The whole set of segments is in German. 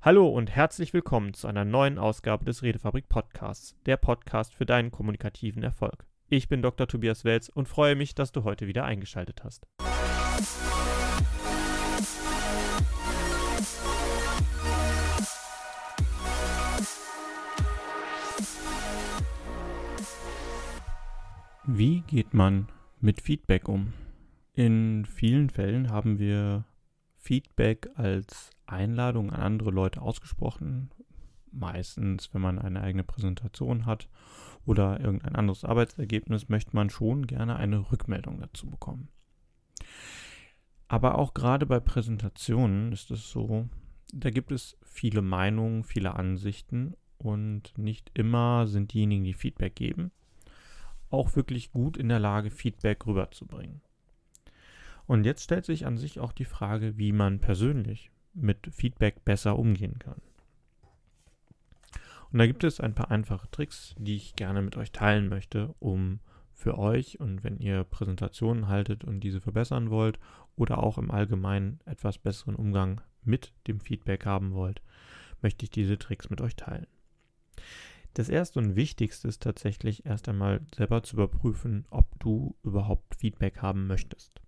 Hallo und herzlich willkommen zu einer neuen Ausgabe des Redefabrik Podcasts, der Podcast für deinen kommunikativen Erfolg. Ich bin Dr. Tobias Welz und freue mich, dass du heute wieder eingeschaltet hast. Wie geht man mit Feedback um? In vielen Fällen haben wir Feedback als Einladung an andere Leute ausgesprochen. Meistens, wenn man eine eigene Präsentation hat oder irgendein anderes Arbeitsergebnis, möchte man schon gerne eine Rückmeldung dazu bekommen. Aber auch gerade bei Präsentationen ist es so, da gibt es viele Meinungen, viele Ansichten und nicht immer sind diejenigen, die Feedback geben, auch wirklich gut in der Lage, Feedback rüberzubringen. Und jetzt stellt sich an sich auch die Frage, wie man persönlich mit Feedback besser umgehen kann. Und da gibt es ein paar einfache Tricks, die ich gerne mit euch teilen möchte, um für euch und wenn ihr Präsentationen haltet und diese verbessern wollt oder auch im Allgemeinen etwas besseren Umgang mit dem Feedback haben wollt, möchte ich diese Tricks mit euch teilen. Das erste und wichtigste ist tatsächlich erst einmal selber zu überprüfen, ob du überhaupt Feedback haben möchtest.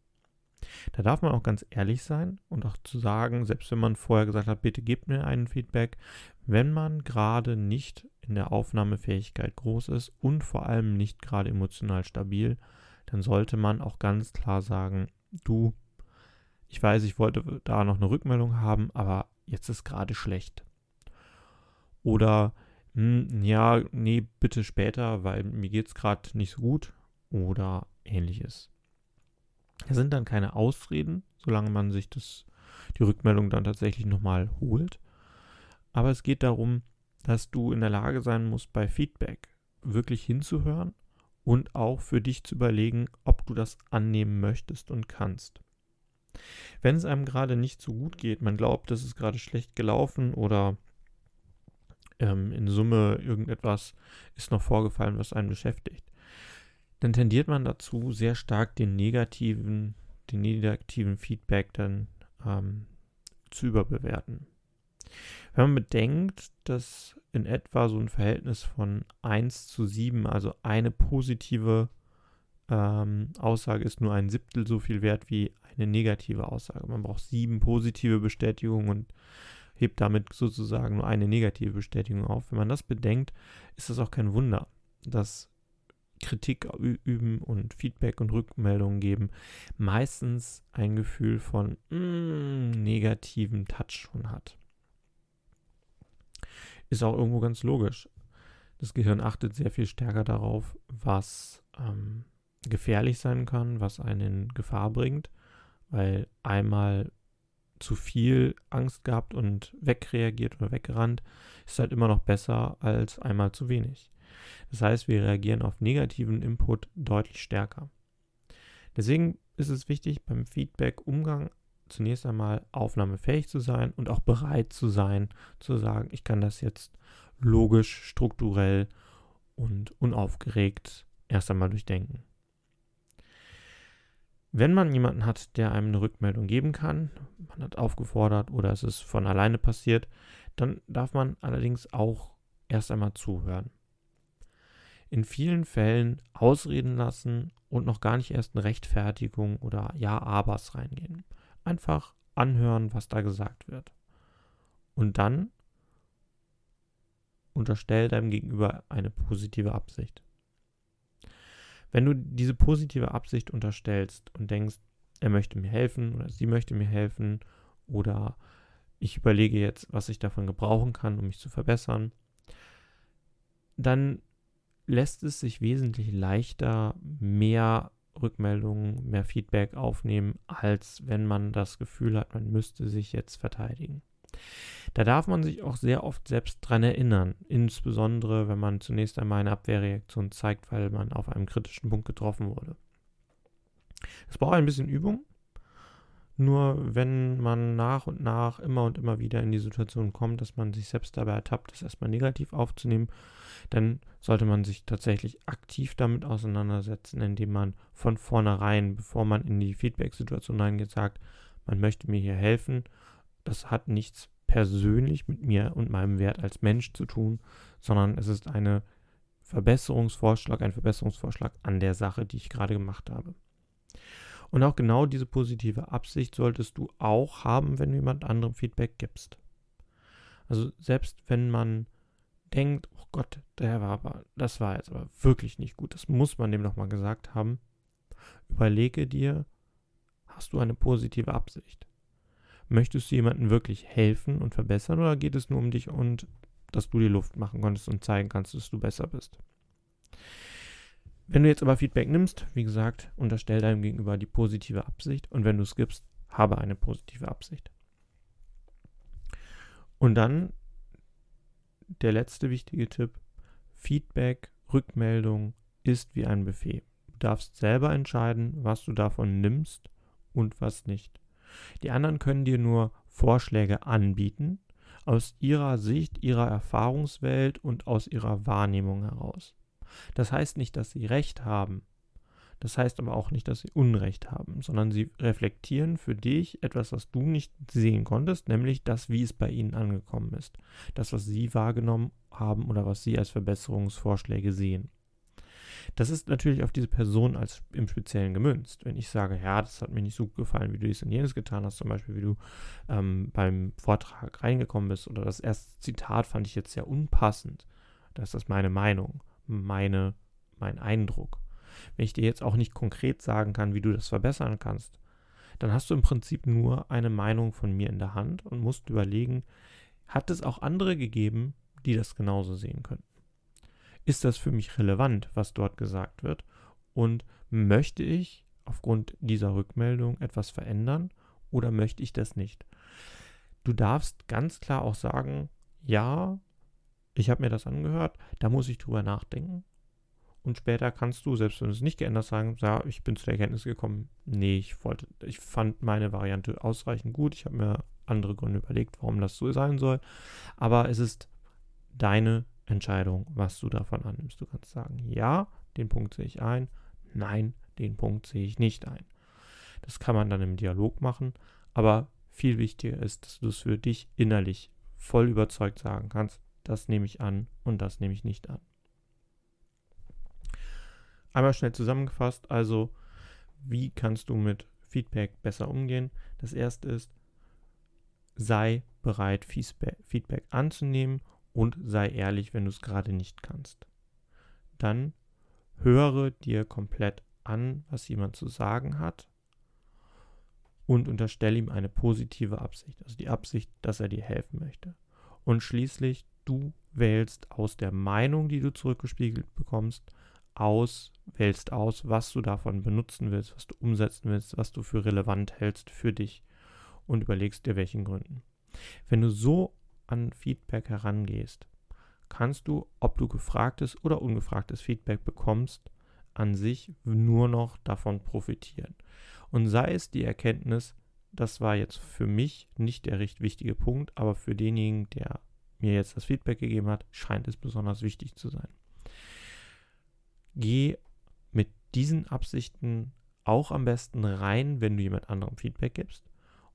Da darf man auch ganz ehrlich sein und auch zu sagen, selbst wenn man vorher gesagt hat, bitte gebt mir einen Feedback, wenn man gerade nicht in der Aufnahmefähigkeit groß ist und vor allem nicht gerade emotional stabil, dann sollte man auch ganz klar sagen, du, ich weiß, ich wollte da noch eine Rückmeldung haben, aber jetzt ist gerade schlecht. Oder, hm, ja, nee, bitte später, weil mir geht es gerade nicht so gut oder ähnliches. Das sind dann keine Ausreden, solange man sich das, die Rückmeldung dann tatsächlich nochmal holt. Aber es geht darum, dass du in der Lage sein musst, bei Feedback wirklich hinzuhören und auch für dich zu überlegen, ob du das annehmen möchtest und kannst. Wenn es einem gerade nicht so gut geht, man glaubt, das ist gerade schlecht gelaufen oder ähm, in Summe irgendetwas ist noch vorgefallen, was einen beschäftigt, dann tendiert man dazu, sehr stark den negativen, den negativen Feedback dann ähm, zu überbewerten. Wenn man bedenkt, dass in etwa so ein Verhältnis von 1 zu 7, also eine positive ähm, Aussage ist nur ein Siebtel so viel wert wie eine negative Aussage. Man braucht sieben positive Bestätigungen und hebt damit sozusagen nur eine negative Bestätigung auf. Wenn man das bedenkt, ist das auch kein Wunder, dass Kritik üben und Feedback und Rückmeldungen geben, meistens ein Gefühl von mm, negativem Touch schon hat. Ist auch irgendwo ganz logisch. Das Gehirn achtet sehr viel stärker darauf, was ähm, gefährlich sein kann, was einen in Gefahr bringt, weil einmal zu viel Angst gehabt und wegreagiert oder weggerannt, ist halt immer noch besser als einmal zu wenig. Das heißt, wir reagieren auf negativen Input deutlich stärker. Deswegen ist es wichtig, beim Feedback-Umgang zunächst einmal aufnahmefähig zu sein und auch bereit zu sein, zu sagen, ich kann das jetzt logisch, strukturell und unaufgeregt erst einmal durchdenken. Wenn man jemanden hat, der einem eine Rückmeldung geben kann, man hat aufgefordert oder es ist von alleine passiert, dann darf man allerdings auch erst einmal zuhören in vielen Fällen ausreden lassen und noch gar nicht erst eine Rechtfertigung oder Ja-Abers reingehen. Einfach anhören, was da gesagt wird. Und dann unterstell deinem Gegenüber eine positive Absicht. Wenn du diese positive Absicht unterstellst und denkst, er möchte mir helfen oder sie möchte mir helfen oder ich überlege jetzt, was ich davon gebrauchen kann, um mich zu verbessern, dann lässt es sich wesentlich leichter mehr Rückmeldungen, mehr Feedback aufnehmen, als wenn man das Gefühl hat, man müsste sich jetzt verteidigen. Da darf man sich auch sehr oft selbst dran erinnern, insbesondere wenn man zunächst einmal eine Abwehrreaktion zeigt, weil man auf einem kritischen Punkt getroffen wurde. Es braucht ein bisschen Übung, nur wenn man nach und nach immer und immer wieder in die Situation kommt, dass man sich selbst dabei ertappt, das erstmal negativ aufzunehmen, dann sollte man sich tatsächlich aktiv damit auseinandersetzen, indem man von vornherein, bevor man in die Feedback-Situation reingeht, sagt, man möchte mir hier helfen. Das hat nichts persönlich mit mir und meinem Wert als Mensch zu tun, sondern es ist eine Verbesserungsvorschlag, ein Verbesserungsvorschlag an der Sache, die ich gerade gemacht habe. Und auch genau diese positive Absicht solltest du auch haben, wenn du jemand anderem Feedback gibst. Also selbst wenn man denkt, oh Gott, der war aber, das war jetzt aber wirklich nicht gut, das muss man dem nochmal gesagt haben, überlege dir, hast du eine positive Absicht? Möchtest du jemandem wirklich helfen und verbessern oder geht es nur um dich und dass du die Luft machen konntest und zeigen kannst, dass du besser bist? Wenn du jetzt aber Feedback nimmst, wie gesagt, unterstell deinem Gegenüber die positive Absicht und wenn du es gibst, habe eine positive Absicht. Und dann der letzte wichtige Tipp, Feedback, Rückmeldung ist wie ein Buffet. Du darfst selber entscheiden, was du davon nimmst und was nicht. Die anderen können dir nur Vorschläge anbieten, aus ihrer Sicht, ihrer Erfahrungswelt und aus ihrer Wahrnehmung heraus. Das heißt nicht, dass sie recht haben. Das heißt aber auch nicht, dass sie Unrecht haben, sondern sie reflektieren für dich etwas, was du nicht sehen konntest, nämlich das, wie es bei ihnen angekommen ist. Das, was sie wahrgenommen haben oder was sie als Verbesserungsvorschläge sehen. Das ist natürlich auf diese Person als im Speziellen gemünzt. Wenn ich sage, ja, das hat mir nicht so gefallen, wie du dies und jenes getan hast, zum Beispiel, wie du ähm, beim Vortrag reingekommen bist, oder das erste Zitat fand ich jetzt sehr unpassend, da ist das meine Meinung, meine, mein Eindruck. Wenn ich dir jetzt auch nicht konkret sagen kann, wie du das verbessern kannst, dann hast du im Prinzip nur eine Meinung von mir in der Hand und musst überlegen, hat es auch andere gegeben, die das genauso sehen können? ist das für mich relevant, was dort gesagt wird? Und möchte ich aufgrund dieser Rückmeldung etwas verändern oder möchte ich das nicht? Du darfst ganz klar auch sagen, ja, ich habe mir das angehört, da muss ich drüber nachdenken. Und später kannst du, selbst wenn du es nicht geändert sagen, ja, ich bin zu der Erkenntnis gekommen, nee, ich wollte, ich fand meine Variante ausreichend gut. Ich habe mir andere Gründe überlegt, warum das so sein soll. Aber es ist deine Entscheidung, was du davon annimmst. Du kannst sagen, ja, den Punkt sehe ich ein, nein, den Punkt sehe ich nicht ein. Das kann man dann im Dialog machen, aber viel wichtiger ist, dass du es für dich innerlich voll überzeugt sagen kannst, das nehme ich an und das nehme ich nicht an. Einmal schnell zusammengefasst, also wie kannst du mit Feedback besser umgehen? Das erste ist, sei bereit, Feedback anzunehmen und sei ehrlich, wenn du es gerade nicht kannst. Dann höre dir komplett an, was jemand zu sagen hat und unterstelle ihm eine positive Absicht, also die Absicht, dass er dir helfen möchte. Und schließlich, du wählst aus der Meinung, die du zurückgespiegelt bekommst, aus, wählst aus, was du davon benutzen willst, was du umsetzen willst, was du für relevant hältst für dich und überlegst dir welchen Gründen. Wenn du so an Feedback herangehst, kannst du, ob du gefragtes oder ungefragtes Feedback bekommst, an sich nur noch davon profitieren. Und sei es die Erkenntnis, das war jetzt für mich nicht der recht wichtige Punkt, aber für denjenigen, der mir jetzt das Feedback gegeben hat, scheint es besonders wichtig zu sein. Geh mit diesen Absichten auch am besten rein, wenn du jemand anderem Feedback gibst.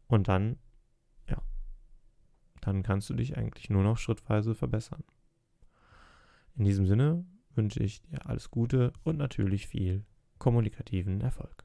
Und dann dann kannst du dich eigentlich nur noch schrittweise verbessern. In diesem Sinne wünsche ich dir alles Gute und natürlich viel kommunikativen Erfolg.